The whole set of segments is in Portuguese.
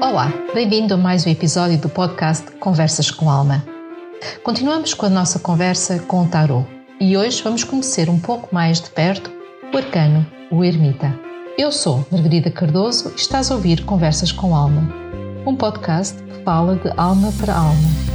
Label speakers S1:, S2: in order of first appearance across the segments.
S1: Olá, bem-vindo a mais um episódio do podcast Conversas com Alma. Continuamos com a nossa conversa com o Tarot e hoje vamos conhecer um pouco mais de perto o arcano, o ermita. Eu sou Margarida Cardoso e estás a ouvir Conversas com Alma, um podcast que fala de alma para alma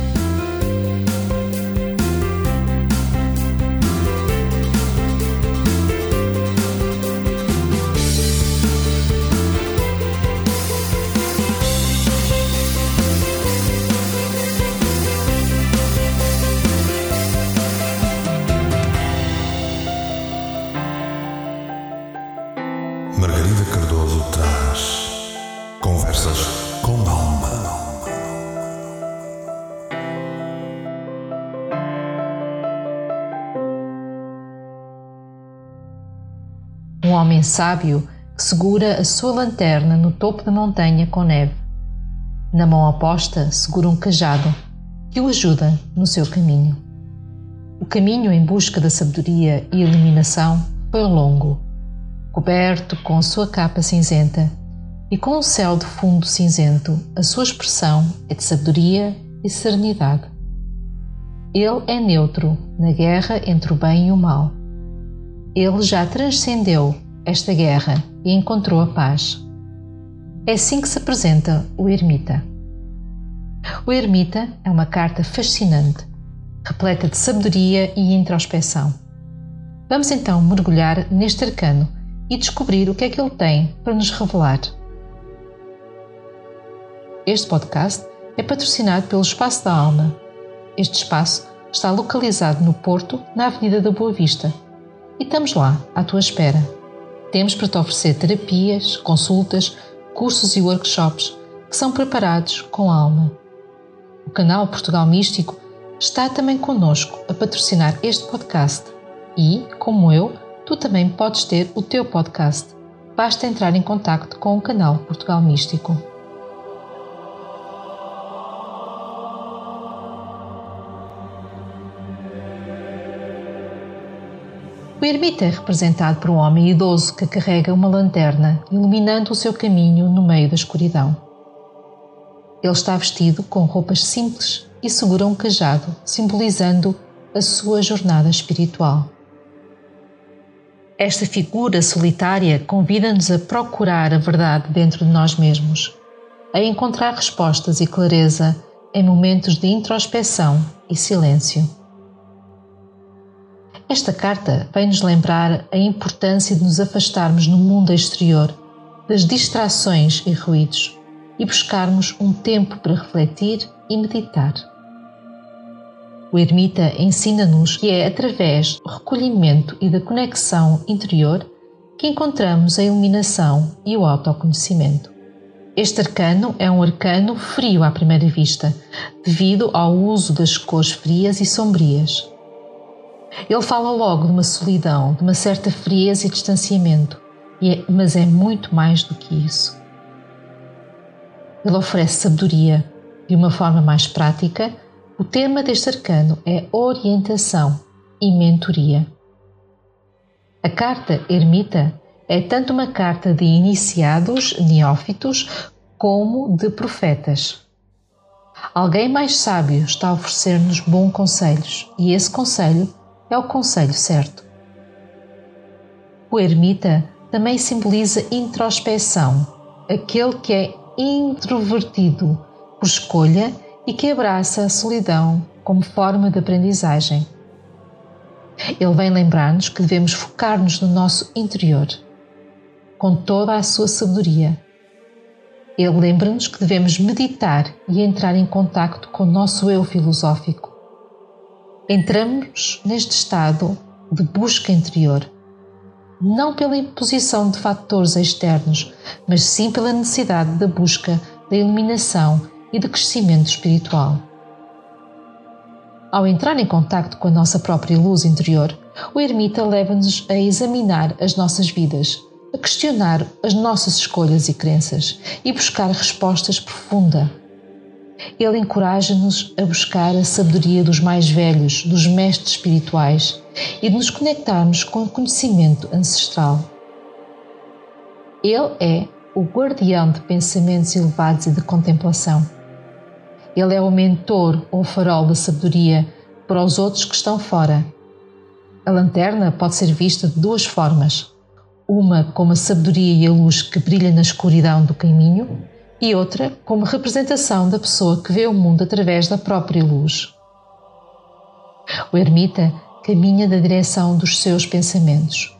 S1: um homem sábio que segura a sua lanterna no topo da montanha com neve. Na mão oposta segura um cajado que o ajuda no seu caminho. O caminho em busca da sabedoria e iluminação foi longo, coberto com sua capa cinzenta e com o céu de fundo cinzento, a sua expressão é de sabedoria e serenidade. Ele é neutro na guerra entre o bem e o mal ele já transcendeu esta guerra e encontrou a paz. É assim que se apresenta o ermita. O ermita é uma carta fascinante, repleta de sabedoria e introspeção. Vamos então mergulhar neste arcano e descobrir o que é que ele tem para nos revelar. Este podcast é patrocinado pelo Espaço da Alma. Este espaço está localizado no Porto, na Avenida da Boa Vista e estamos lá, à tua espera. Temos para te oferecer terapias, consultas, cursos e workshops que são preparados com alma. O canal Portugal Místico está também connosco a patrocinar este podcast e, como eu, tu também podes ter o teu podcast. Basta entrar em contato com o canal Portugal Místico. O ermita é representado por um homem idoso que carrega uma lanterna, iluminando o seu caminho no meio da escuridão. Ele está vestido com roupas simples e segura um cajado, simbolizando a sua jornada espiritual. Esta figura solitária convida-nos a procurar a verdade dentro de nós mesmos, a encontrar respostas e clareza em momentos de introspeção e silêncio. Esta carta vem-nos lembrar a importância de nos afastarmos no mundo exterior das distrações e ruídos e buscarmos um tempo para refletir e meditar. O ermita ensina-nos que é através do recolhimento e da conexão interior que encontramos a iluminação e o autoconhecimento. Este arcano é um arcano frio à primeira vista, devido ao uso das cores frias e sombrias. Ele fala logo de uma solidão, de uma certa frieza e distanciamento, é, mas é muito mais do que isso. Ele oferece sabedoria. De uma forma mais prática, o tema deste arcano é orientação e mentoria. A carta Ermita é tanto uma carta de iniciados, neófitos, como de profetas. Alguém mais sábio está a oferecer-nos bons conselhos e esse conselho é o conselho certo. O ermita também simboliza introspeção, aquele que é introvertido por escolha e que abraça a solidão como forma de aprendizagem. Ele vem lembrar-nos que devemos focar-nos no nosso interior, com toda a sua sabedoria. Ele lembra-nos que devemos meditar e entrar em contacto com o nosso eu filosófico entramos neste estado de busca interior, não pela imposição de fatores externos, mas sim pela necessidade da busca da iluminação e de crescimento espiritual. Ao entrar em contato com a nossa própria luz interior, o ermita leva-nos a examinar as nossas vidas, a questionar as nossas escolhas e crenças e buscar respostas profundas ele encoraja-nos a buscar a sabedoria dos mais velhos, dos mestres espirituais e de nos conectarmos com o conhecimento ancestral. Ele é o guardião de pensamentos elevados e de contemplação. Ele é o mentor ou farol da sabedoria para os outros que estão fora. A lanterna pode ser vista de duas formas: uma como a sabedoria e a luz que brilha na escuridão do caminho, e outra como representação da pessoa que vê o mundo através da própria luz. O ermita caminha na direção dos seus pensamentos.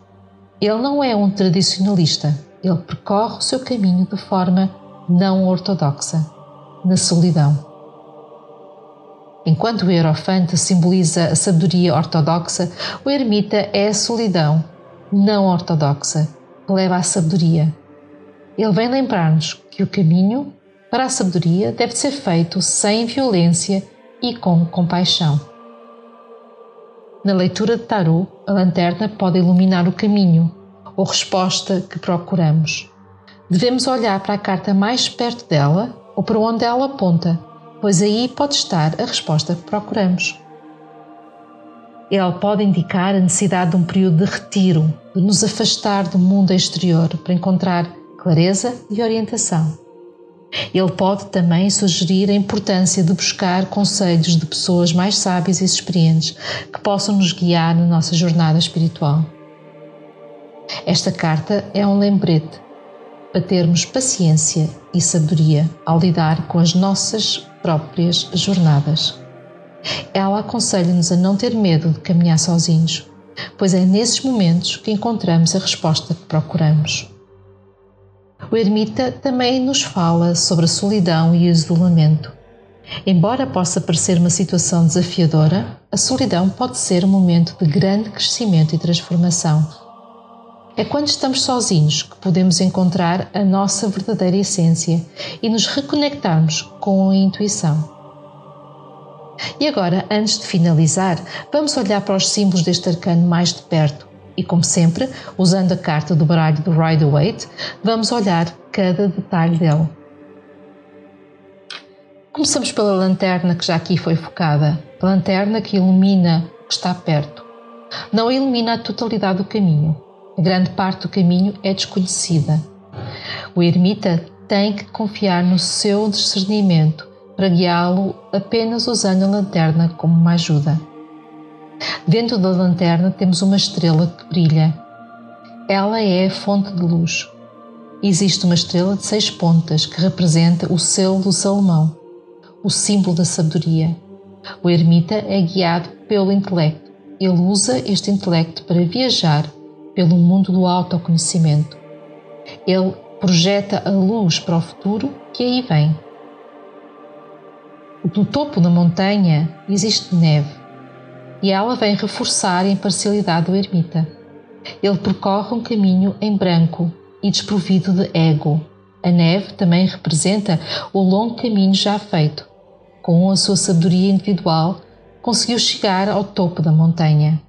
S1: Ele não é um tradicionalista, ele percorre o seu caminho de forma não ortodoxa, na solidão. Enquanto o Hierofante simboliza a sabedoria ortodoxa, o ermita é a solidão não ortodoxa que leva à sabedoria. Ele vem lembrar-nos que o caminho para a sabedoria deve ser feito sem violência e com compaixão. Na leitura de Tarot, a lanterna pode iluminar o caminho ou resposta que procuramos. Devemos olhar para a carta mais perto dela ou para onde ela aponta pois aí pode estar a resposta que procuramos. Ele pode indicar a necessidade de um período de retiro, de nos afastar do mundo exterior para encontrar clareza e orientação. Ele pode também sugerir a importância de buscar conselhos de pessoas mais sábias e experientes que possam nos guiar na nossa jornada espiritual. Esta carta é um lembrete para termos paciência e sabedoria ao lidar com as nossas próprias jornadas. Ela aconselha-nos a não ter medo de caminhar sozinhos, pois é nesses momentos que encontramos a resposta que procuramos. O ermita também nos fala sobre a solidão e o isolamento. Embora possa parecer uma situação desafiadora, a solidão pode ser um momento de grande crescimento e transformação. É quando estamos sozinhos que podemos encontrar a nossa verdadeira essência e nos reconectarmos com a intuição. E agora, antes de finalizar, vamos olhar para os símbolos deste arcano mais de perto. E como sempre, usando a carta do baralho do Rider-Waite, vamos olhar cada detalhe dele. Começamos pela lanterna que já aqui foi focada. Lanterna que ilumina o que está perto. Não ilumina a totalidade do caminho. A grande parte do caminho é desconhecida. O ermita tem que confiar no seu discernimento para guiá-lo apenas usando a lanterna como uma ajuda. Dentro da lanterna temos uma estrela que brilha. Ela é a fonte de luz. Existe uma estrela de seis pontas que representa o selo do Salomão, o símbolo da sabedoria. O ermita é guiado pelo intelecto. Ele usa este intelecto para viajar pelo mundo do autoconhecimento. Ele projeta a luz para o futuro que aí vem. No topo da montanha existe neve e ela vem reforçar a imparcialidade do ermita. Ele percorre um caminho em branco e desprovido de ego. A neve também representa o longo caminho já feito. Com a sua sabedoria individual, conseguiu chegar ao topo da montanha.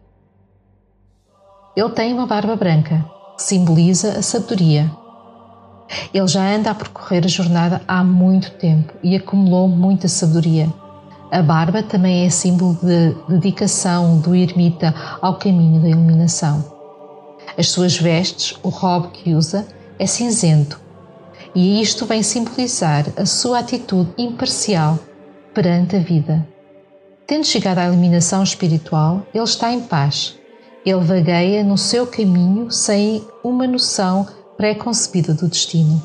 S1: Ele tem uma barba branca, que simboliza a sabedoria. Ele já anda a percorrer a jornada há muito tempo e acumulou muita sabedoria. A barba também é símbolo de dedicação do ermita ao caminho da iluminação. As suas vestes, o robe que usa, é cinzento, e isto vem simbolizar a sua atitude imparcial perante a vida. Tendo chegado à iluminação espiritual, ele está em paz. Ele vagueia no seu caminho sem uma noção pré-concebida do destino.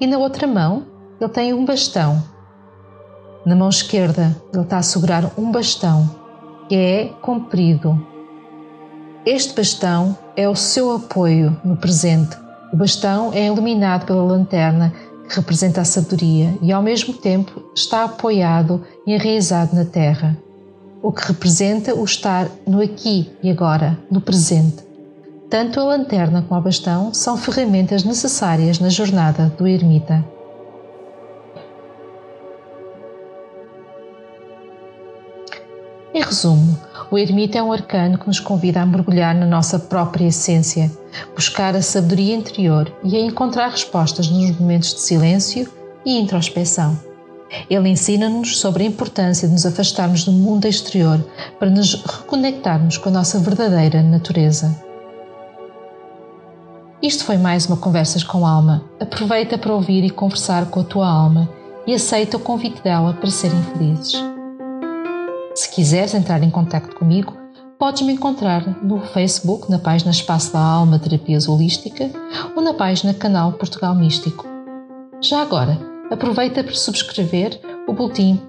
S1: E na outra mão, ele tem um bastão. Na mão esquerda, ele está a segurar um bastão que é comprido. Este bastão é o seu apoio no presente. O bastão é iluminado pela lanterna que representa a sabedoria e, ao mesmo tempo, está apoiado e enraizado na terra, o que representa o estar no aqui e agora, no presente. Tanto a lanterna como o bastão são ferramentas necessárias na jornada do ermita. Em resumo, o ermita é um arcano que nos convida a mergulhar na nossa própria essência, buscar a sabedoria interior e a encontrar respostas nos momentos de silêncio e introspecção. Ele ensina-nos sobre a importância de nos afastarmos do mundo exterior para nos reconectarmos com a nossa verdadeira natureza. Isto foi mais uma Conversas com Alma. Aproveita para ouvir e conversar com a tua alma e aceita o convite dela para serem felizes. Se quiseres entrar em contato comigo, podes me encontrar no Facebook, na página Espaço da Alma Terapias Holística ou na página Canal Portugal Místico. Já agora, aproveita para subscrever o boletim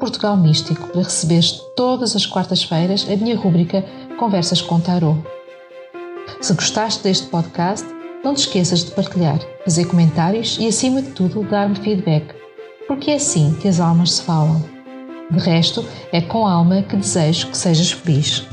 S1: Portugal Místico para receberes todas as quartas-feiras a minha rúbrica Conversas com Tarot. Se gostaste deste podcast, não te esqueças de partilhar, fazer comentários e, acima de tudo, dar-me feedback, porque é assim que as almas se falam. De resto, é com alma que desejo que sejas feliz.